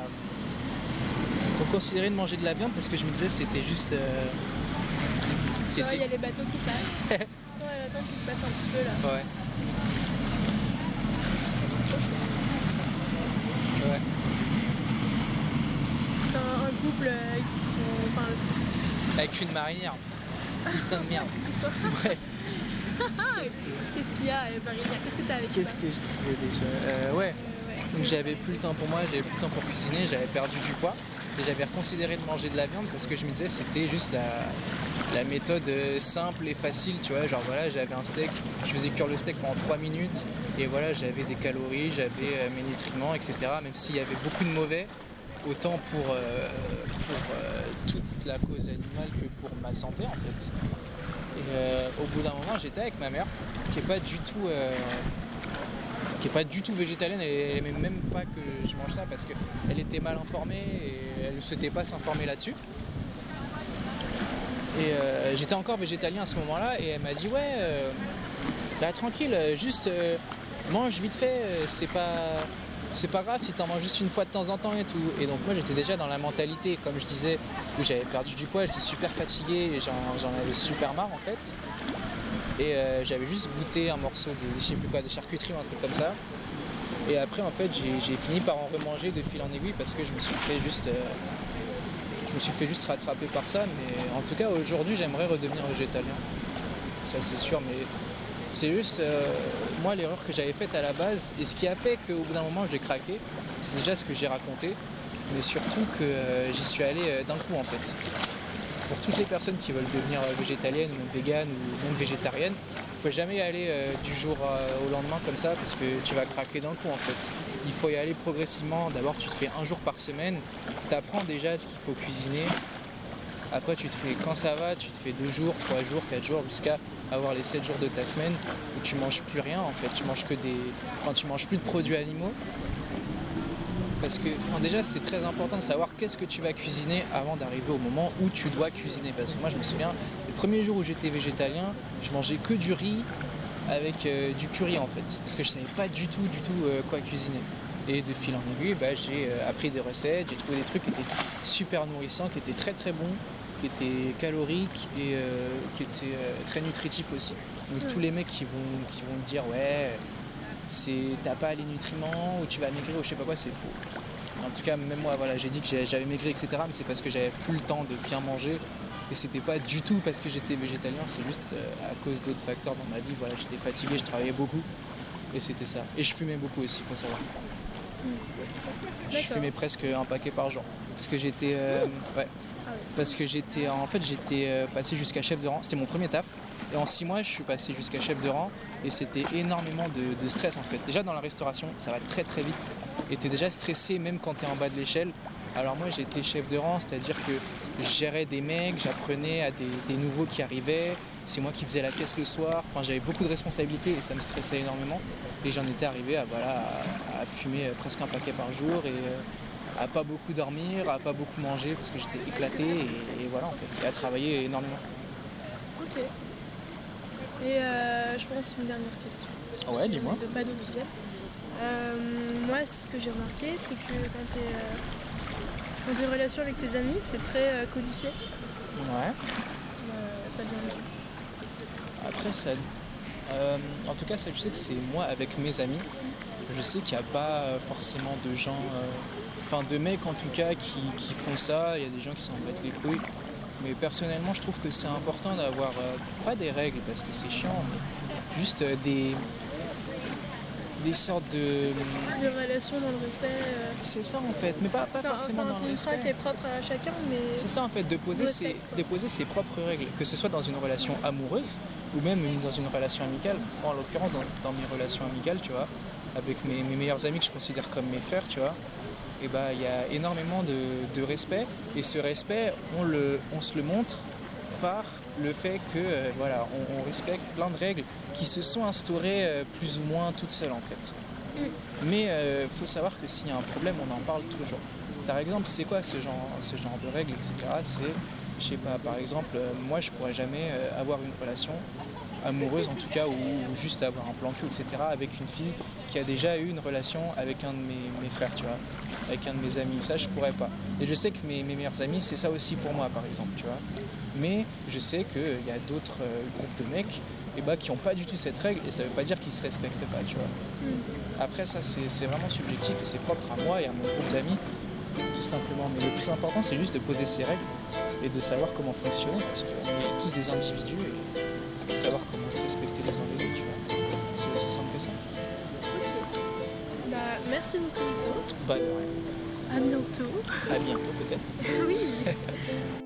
reconsidéré de manger de la viande parce que je me disais c'était juste euh, il y a les bateaux qui passent. Ouais, *laughs* attends, qui passent un petit peu là. ouais C'est trop chaud. ouais C'est un, un couple euh, qui sont. Enfin, avec une marinière. Putain de merde *laughs* bref. *laughs* Qu'est-ce qu'il y a, Marinière? Qu'est-ce que t'as avec qu'est-ce que je disais déjà? Euh, ouais. Euh, ouais. Donc j'avais plus le temps pour moi, j'avais plus le temps pour cuisiner, j'avais perdu du poids. Et j'avais reconsidéré de manger de la viande parce que je me disais c'était juste la, la méthode euh, simple et facile, tu vois, genre voilà j'avais un steak, je faisais cuire le steak pendant 3 minutes. Et voilà j'avais des calories, j'avais mes nutriments, etc. Même s'il y avait beaucoup de mauvais, autant pour, euh, pour euh, toute la cause animale que pour ma santé en fait. Et euh, au bout d'un moment j'étais avec ma mère qui est pas du tout... qui est pas du tout végétalienne, elle aimait même pas que je mange ça parce qu'elle était mal informée et elle ne souhaitait pas s'informer là-dessus. Et j'étais encore végétalien à ce moment-là et elle m'a dit ouais, bah, tranquille, juste mange vite fait, c'est pas c'est pas grave si t'en manges juste une fois de temps en temps et tout. Et donc moi j'étais déjà dans la mentalité, comme je disais, où j'avais perdu du poids, j'étais super fatigué et j'en avais super marre en fait. Et euh, j'avais juste goûté un morceau de je sais plus quoi, de charcuterie ou un truc comme ça. Et après en fait j'ai j'ai fini par en remanger de fil en aiguille parce que je me suis fait juste euh, je me suis fait juste rattraper par ça. Mais en tout cas aujourd'hui j'aimerais redevenir végétalien. Ça c'est sûr, mais c'est juste euh, moi l'erreur que j'avais faite à la base et ce qui a fait qu'au bout d'un moment j'ai craqué, c'est déjà ce que j'ai raconté, mais surtout que euh, j'y suis allé euh, d'un coup en fait pour toutes les personnes qui veulent devenir végétaliennes même ou même végétariennes, il faut jamais aller du jour au lendemain comme ça parce que tu vas craquer d'un coup en fait. Il faut y aller progressivement. D'abord tu te fais un jour par semaine, tu apprends déjà ce qu'il faut cuisiner. Après tu te fais quand ça va, tu te fais deux jours, trois jours, quatre jours jusqu'à avoir les sept jours de ta semaine où tu manges plus rien en fait. Tu manges que des. Enfin tu manges plus de produits animaux. Parce que enfin, déjà c'est très important de savoir qu'est-ce que tu vas cuisiner avant d'arriver au moment où tu dois cuisiner. Parce que moi je me souviens, le premier jour où j'étais végétalien, je mangeais que du riz avec euh, du curry en fait, parce que je savais pas du tout, du tout euh, quoi cuisiner. Et de fil en aiguille, bah, j'ai euh, appris des recettes, j'ai trouvé des trucs qui étaient super nourrissants, qui étaient très très bons, qui étaient caloriques et euh, qui étaient euh, très nutritifs aussi. Donc Ouais. tous les mecs qui vont, qui vont te dire ouais, c'est t'as pas les nutriments ou tu vas maigrir ou je sais pas quoi, c'est faux. En tout cas, même moi, voilà, j'ai dit que j'avais maigri, etc. Mais c'est parce que j'avais plus le temps de bien manger. Et c'était pas du tout parce que j'étais végétalien, c'est juste euh, à cause d'autres facteurs dans ma vie. Voilà, j'étais fatigué, je travaillais beaucoup. Et c'était ça. Et je fumais beaucoup aussi, il faut savoir. Je fumais presque un paquet par jour. Parce que j'étais. euh. Parce que j'étais. En fait, j'étais euh, passé jusqu'à chef de rang. C'était mon premier taf. Et en six mois, je suis passé jusqu'à chef de rang. Et c'était énormément de, de stress en fait. Déjà dans la restauration, ça va très très vite. Et t'es déjà stressé même quand t'es en bas de l'échelle. Alors moi j'étais chef de rang, c'est-à-dire que je gérais des mecs, j'apprenais à des, des nouveaux qui arrivaient, c'est moi qui faisais la caisse le soir, enfin j'avais beaucoup de responsabilités et ça me stressait énormément. Et j'en étais arrivé à, voilà, à, fumer presque un paquet par jour et euh, à pas beaucoup dormir, à pas beaucoup manger parce que j'étais éclaté et, et voilà en fait, et à travailler énormément. Ok. Et euh, je pense une dernière question. Ouais, dis-moi. De qui. Euh, moi, ce que j'ai remarqué, c'est que dans tes, euh, dans tes relations avec tes amis, c'est très euh, codifié. Ouais. Euh, ça vient d'où? Après, ça, euh, en tout cas, ça, je sais que c'est moi avec mes amis. Je sais qu'il n'y a pas forcément de gens, euh, enfin de mecs en tout cas, qui, qui font ça. Il y a des gens qui s'en battent les couilles. Mais personnellement, je trouve que c'est important d'avoir, euh, pas des règles parce que c'est chiant, mais juste euh, des, des sortes de. Des relations dans le respect. euh, C'est ça en fait, mais pas, pas c'est un, c'est forcément dans le contrat respect. qui est propre à chacun, mais C'est ça en fait, de poser, ses, de poser ses propres règles, que ce soit dans une relation amoureuse ou même dans une relation amicale. Moi en l'occurrence dans, dans mes relations amicales, tu vois, avec mes, mes meilleurs amis que je considère comme mes frères, tu vois, et bah il y a énormément de, de respect et ce respect on, le, on se le montre par le fait que euh, voilà, on, on respecte plein de règles qui se sont instaurées euh, plus ou moins toutes seules en fait. Mais il faut savoir que s'il y a un problème, on en parle toujours. Par exemple, c'est quoi ce genre, ce genre de règles, etc. C'est, je sais pas, par exemple, euh, moi je pourrais jamais euh, avoir une relation amoureuse en tout cas, ou, juste avoir un plan cul, etc. avec une fille qui a déjà eu une relation avec un de mes, mes frères, tu vois, avec un de mes amis. Ça, je pourrais pas. Et je sais que mes, mes meilleurs amis, c'est ça aussi pour moi, par exemple, tu vois. Mais je sais qu'il y a d'autres euh, groupes de mecs et bah, qui n'ont pas du tout cette règle, et ça veut pas dire qu'ils se respectent pas, tu vois. Après ça c'est c'est vraiment subjectif et c'est propre à moi et à mon groupe d'amis tout simplement. Mais le plus important c'est juste de poser ses règles et de savoir comment fonctionner parce qu'on est tous des individus et savoir comment se respecter les uns les autres. tu vois. C'est aussi simple que ça. ok. Bah, merci beaucoup, Vito. Bah de rien. À bientôt. À bientôt peut-être. *laughs* oui. *laughs*